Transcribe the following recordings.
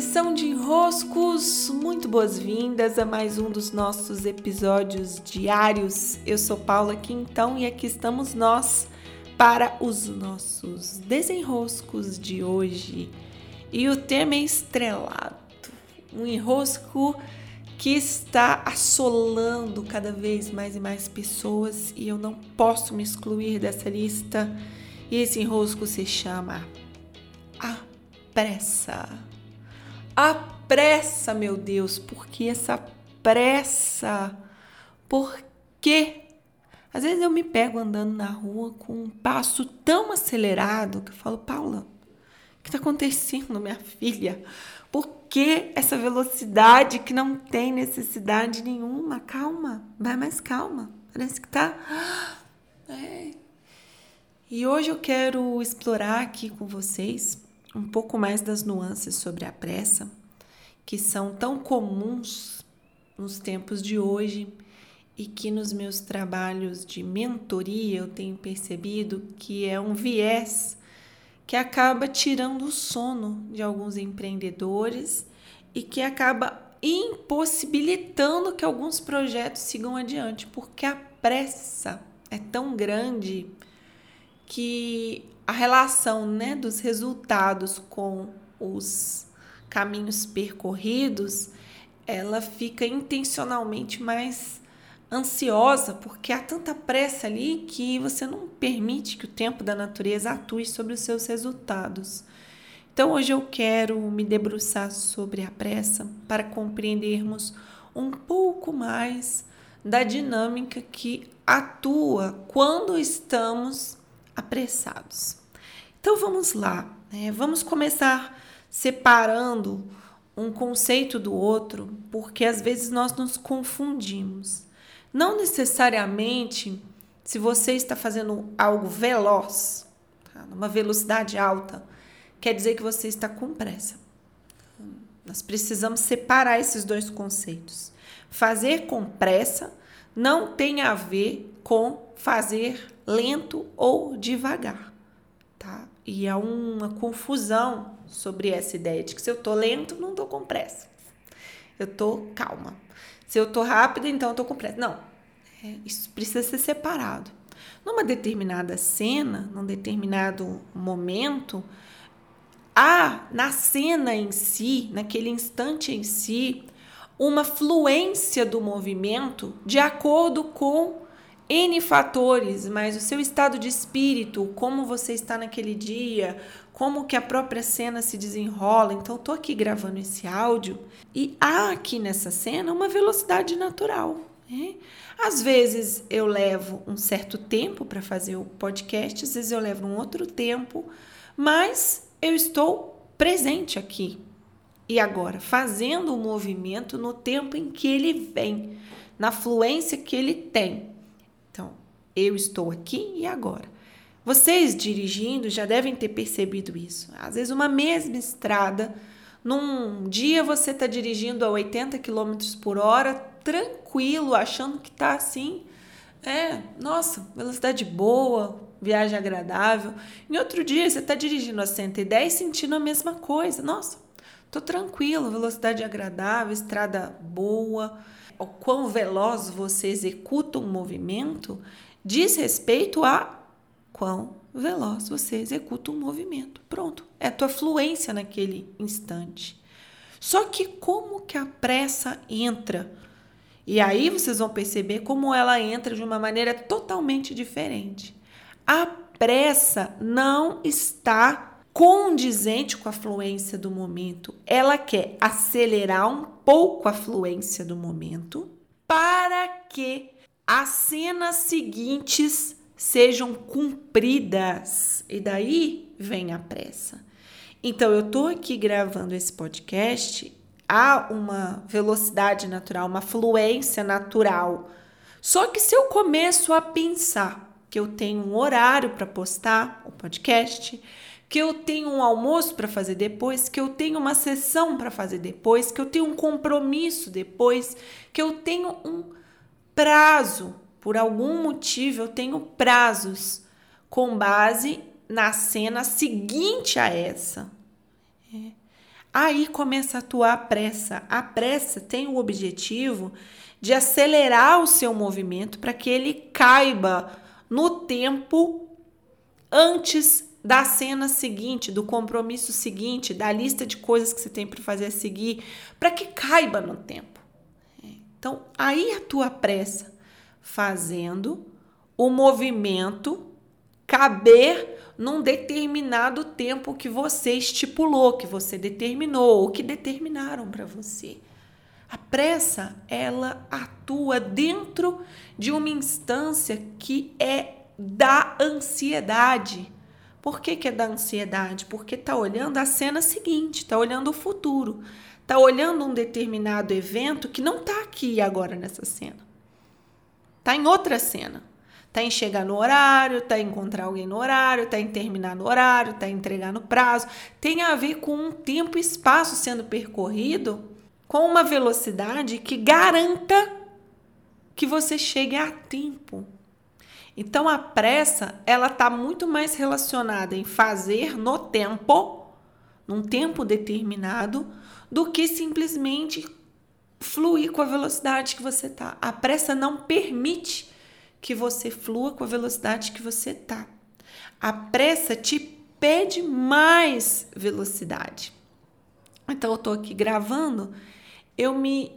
sessão de enroscos, muito boas-vindas a mais um dos nossos episódios diários. Eu sou Paula Quintão e aqui estamos nós para os nossos desenroscos de hoje. E o tema é estrelado, um enrosco que está assolando cada vez mais e mais pessoas e eu não posso me excluir dessa lista. E esse enrosco se chama a pressa. A pressa, meu Deus, por que essa pressa? Por quê? Às vezes eu me pego andando na rua com um passo tão acelerado que eu falo, Paula, o que está acontecendo, minha filha? Por que essa velocidade que não tem necessidade nenhuma? Calma, vai mais calma. Parece que tá. É. E hoje eu quero explorar aqui com vocês um pouco mais das nuances sobre a pressa, que são tão comuns nos tempos de hoje e que nos meus trabalhos de mentoria eu tenho percebido que é um viés que acaba tirando o sono de alguns empreendedores e que acaba impossibilitando que alguns projetos sigam adiante, porque a pressa é tão grande que a relação né, dos resultados com os caminhos percorridos, ela fica intencionalmente mais ansiosa, porque há tanta pressa ali que você não permite que o tempo da natureza atue sobre os seus resultados. Então, hoje eu quero me debruçar sobre a pressa para compreendermos um pouco mais da dinâmica que atua quando estamos apressados. Então vamos lá, né? vamos começar separando um conceito do outro, porque às vezes nós nos confundimos. Não necessariamente se você está fazendo algo veloz, tá? numa velocidade alta, quer dizer que você está com pressa. Nós precisamos separar esses dois conceitos. Fazer com pressa não tem a ver com fazer lento ou devagar, tá? E há uma confusão sobre essa ideia de que se eu tô lento, não tô com pressa. Eu tô calma. Se eu tô rápida, então eu tô com pressa. Não. É, isso precisa ser separado. Numa determinada cena, num determinado momento, há na cena em si, naquele instante em si, uma fluência do movimento de acordo com N fatores, mas o seu estado de espírito, como você está naquele dia, como que a própria cena se desenrola. Então, estou aqui gravando esse áudio e há aqui nessa cena uma velocidade natural. Né? Às vezes eu levo um certo tempo para fazer o podcast, às vezes eu levo um outro tempo, mas eu estou presente aqui e agora, fazendo o movimento no tempo em que ele vem, na fluência que ele tem. Eu estou aqui e agora. Vocês dirigindo já devem ter percebido isso. Às vezes, uma mesma estrada, num dia você está dirigindo a 80 km por hora, tranquilo, achando que está assim. É, nossa, velocidade boa, viagem agradável. Em outro dia, você está dirigindo a 110 sentindo a mesma coisa. Nossa, tô tranquilo, velocidade agradável, estrada boa. O quão veloz você executa um movimento diz respeito a quão veloz você executa um movimento. Pronto, é a tua fluência naquele instante. Só que como que a pressa entra? E aí vocês vão perceber como ela entra de uma maneira totalmente diferente. A pressa não está condizente com a fluência do momento. Ela quer acelerar um pouco a fluência do momento para que as cenas seguintes sejam cumpridas. E daí vem a pressa. Então, eu tô aqui gravando esse podcast, há uma velocidade natural, uma fluência natural. Só que se eu começo a pensar que eu tenho um horário para postar o podcast, que eu tenho um almoço para fazer depois, que eu tenho uma sessão para fazer depois, que eu tenho um compromisso depois, que eu tenho um prazo. Por algum motivo, eu tenho prazos com base na cena seguinte a essa. É. Aí começa a atuar a pressa. A pressa tem o objetivo de acelerar o seu movimento para que ele caiba no tempo antes da cena seguinte, do compromisso seguinte, da lista de coisas que você tem para fazer a seguir, para que caiba no tempo. Então, aí a tua pressa, fazendo o movimento caber num determinado tempo que você estipulou, que você determinou, ou que determinaram para você. A pressa, ela atua dentro de uma instância que é da ansiedade. Por que, que é da ansiedade? Porque está olhando a cena seguinte, está olhando o futuro, está olhando um determinado evento que não está aqui agora nessa cena. Está em outra cena. Está em chegar no horário, está em encontrar alguém no horário, está em terminar no horário, está em entregar no prazo. Tem a ver com um tempo e espaço sendo percorrido com uma velocidade que garanta que você chegue a tempo. Então a pressa, ela está muito mais relacionada em fazer no tempo, num tempo determinado, do que simplesmente fluir com a velocidade que você tá. A pressa não permite que você flua com a velocidade que você tá. A pressa te pede mais velocidade. Então eu tô aqui gravando, eu me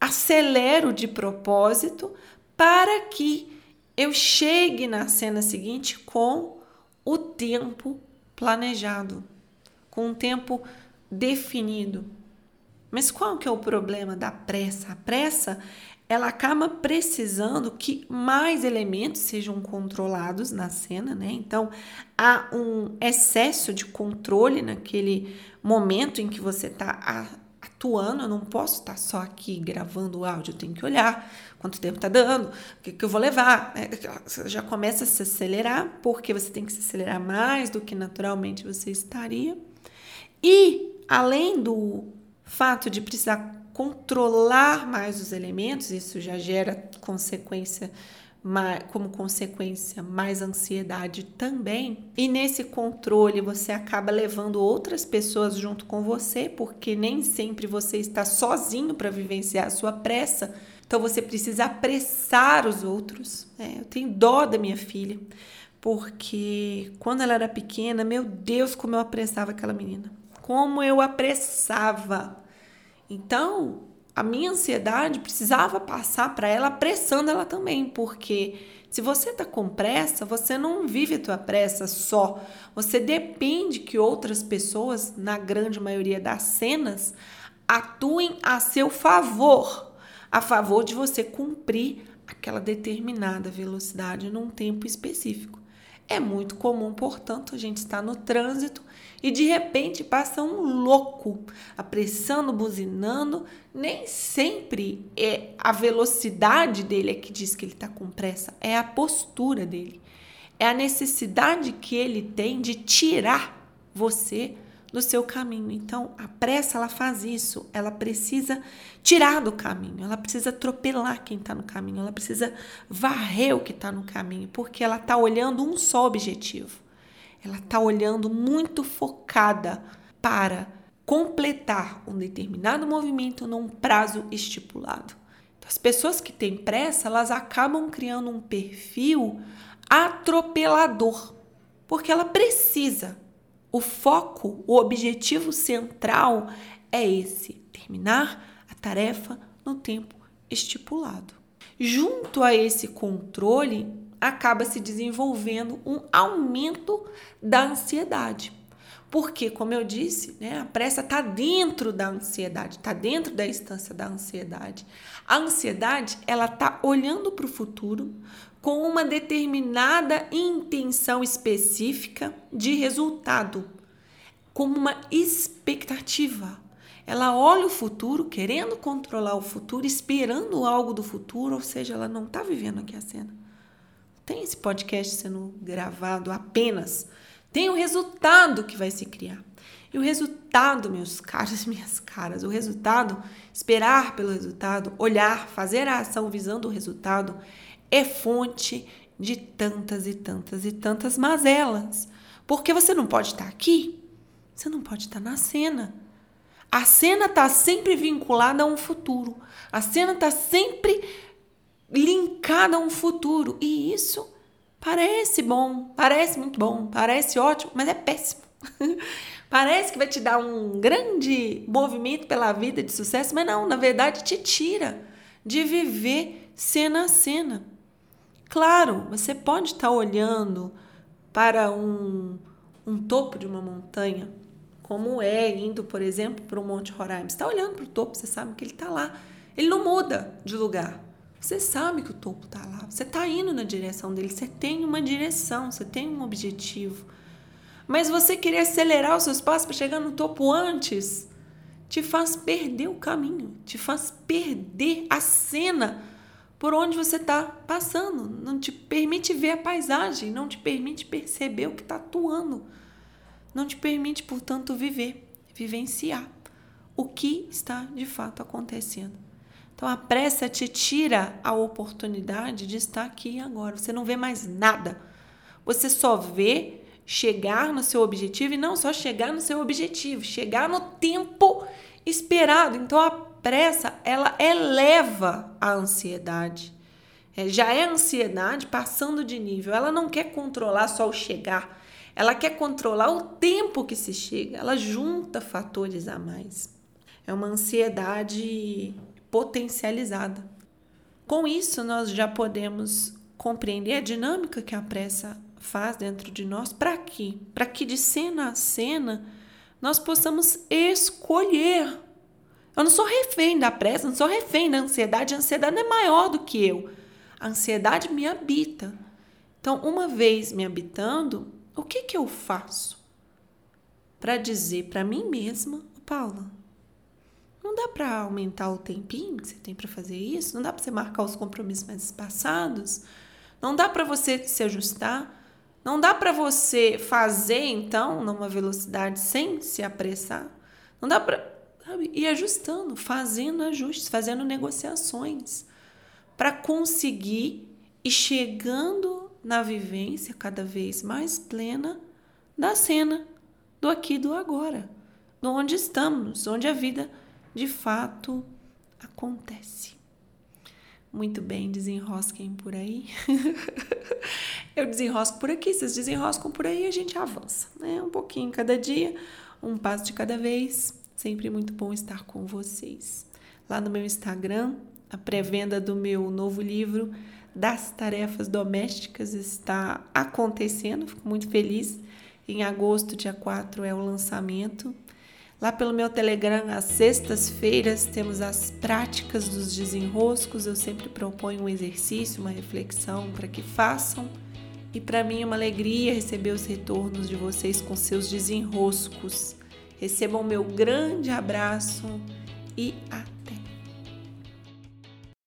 acelero de propósito para que eu chegue na cena seguinte com o tempo planejado, com um tempo definido. Mas qual que é o problema da pressa? A pressa, ela acaba precisando que mais elementos sejam controlados na cena, né? Então, há um excesso de controle naquele momento em que você está atuando, eu não posso estar só aqui gravando o áudio, eu tenho que olhar quanto tempo está dando, o que, que eu vou levar. Você já começa a se acelerar, porque você tem que se acelerar mais do que naturalmente você estaria. E, além do fato de precisar controlar mais os elementos, isso já gera consequência como consequência mais ansiedade também. E nesse controle você acaba levando outras pessoas junto com você, porque nem sempre você está sozinho para vivenciar a sua pressa. Então você precisa apressar os outros. É, eu tenho dó da minha filha, porque quando ela era pequena, meu Deus, como eu apressava aquela menina. Como eu apressava. Então, a minha ansiedade precisava passar para ela, apressando ela também, porque se você está com pressa, você não vive a tua pressa só. Você depende que outras pessoas, na grande maioria das cenas, atuem a seu favor, a favor de você cumprir aquela determinada velocidade num tempo específico. É muito comum, portanto, a gente estar no trânsito e de repente passa um louco apressando, buzinando. Nem sempre é a velocidade dele é que diz que ele está com pressa, é a postura dele, é a necessidade que ele tem de tirar você do seu caminho. Então, a pressa ela faz isso, ela precisa tirar do caminho, ela precisa atropelar quem está no caminho, ela precisa varrer o que está no caminho, porque ela está olhando um só objetivo. Ela está olhando muito focada para completar um determinado movimento num prazo estipulado. Então, as pessoas que têm pressa, elas acabam criando um perfil atropelador, porque ela precisa o foco, o objetivo central é esse: terminar a tarefa no tempo estipulado. Junto a esse controle, acaba se desenvolvendo um aumento da ansiedade. Porque, como eu disse, né, a pressa está dentro da ansiedade, está dentro da instância da ansiedade. A ansiedade, ela está olhando para o futuro com uma determinada intenção específica de resultado, como uma expectativa. Ela olha o futuro, querendo controlar o futuro, esperando algo do futuro, ou seja, ela não está vivendo aqui a cena. Tem esse podcast sendo gravado apenas. Tem o resultado que vai se criar. E o resultado, meus caros minhas caras, o resultado, esperar pelo resultado, olhar, fazer a ação visando o resultado, é fonte de tantas e tantas e tantas mazelas. Porque você não pode estar aqui, você não pode estar na cena. A cena está sempre vinculada a um futuro. A cena está sempre linkada a um futuro. E isso parece bom, parece muito bom, parece ótimo, mas é péssimo. parece que vai te dar um grande movimento pela vida de sucesso, mas não, na verdade te tira de viver cena a cena. Claro, você pode estar olhando para um, um topo de uma montanha, como é indo, por exemplo, para o Monte Roraima. Você está olhando para o topo, você sabe que ele está lá. Ele não muda de lugar. Você sabe que o topo está lá. Você está indo na direção dele. Você tem uma direção, você tem um objetivo. Mas você querer acelerar os seus passos para chegar no topo antes te faz perder o caminho, te faz perder a cena por onde você está passando. Não te permite ver a paisagem, não te permite perceber o que está atuando. Não te permite, portanto, viver, vivenciar o que está de fato acontecendo. Então a pressa te tira a oportunidade de estar aqui agora. Você não vê mais nada. Você só vê chegar no seu objetivo e não só chegar no seu objetivo, chegar no tempo esperado. Então a pressa, ela eleva a ansiedade. É, já é ansiedade passando de nível. Ela não quer controlar só o chegar. Ela quer controlar o tempo que se chega. Ela junta fatores a mais. É uma ansiedade potencializada. Com isso, nós já podemos compreender a dinâmica que a pressa faz dentro de nós. Para quê? Para que de cena a cena nós possamos escolher eu não sou refém da pressa, não sou refém da ansiedade. A ansiedade é maior do que eu. A ansiedade me habita. Então, uma vez me habitando, o que, que eu faço? Para dizer para mim mesma, Paula, não dá para aumentar o tempinho que você tem para fazer isso? Não dá para você marcar os compromissos mais espaçados? Não dá para você se ajustar? Não dá para você fazer então numa velocidade sem se apressar? Não dá para? E ajustando, fazendo ajustes, fazendo negociações para conseguir e chegando na vivência cada vez mais plena da cena do aqui do agora, de onde estamos, onde a vida de fato acontece. Muito bem, desenrosquem por aí. Eu desenrosco por aqui, vocês desenroscam por aí e a gente avança, né? Um pouquinho cada dia, um passo de cada vez. Sempre muito bom estar com vocês. Lá no meu Instagram, a pré-venda do meu novo livro das tarefas domésticas está acontecendo, fico muito feliz. Em agosto, dia 4, é o lançamento. Lá pelo meu Telegram, às sextas-feiras, temos as práticas dos desenroscos. Eu sempre proponho um exercício, uma reflexão para que façam. E para mim é uma alegria receber os retornos de vocês com seus desenroscos. Recebam meu grande abraço e até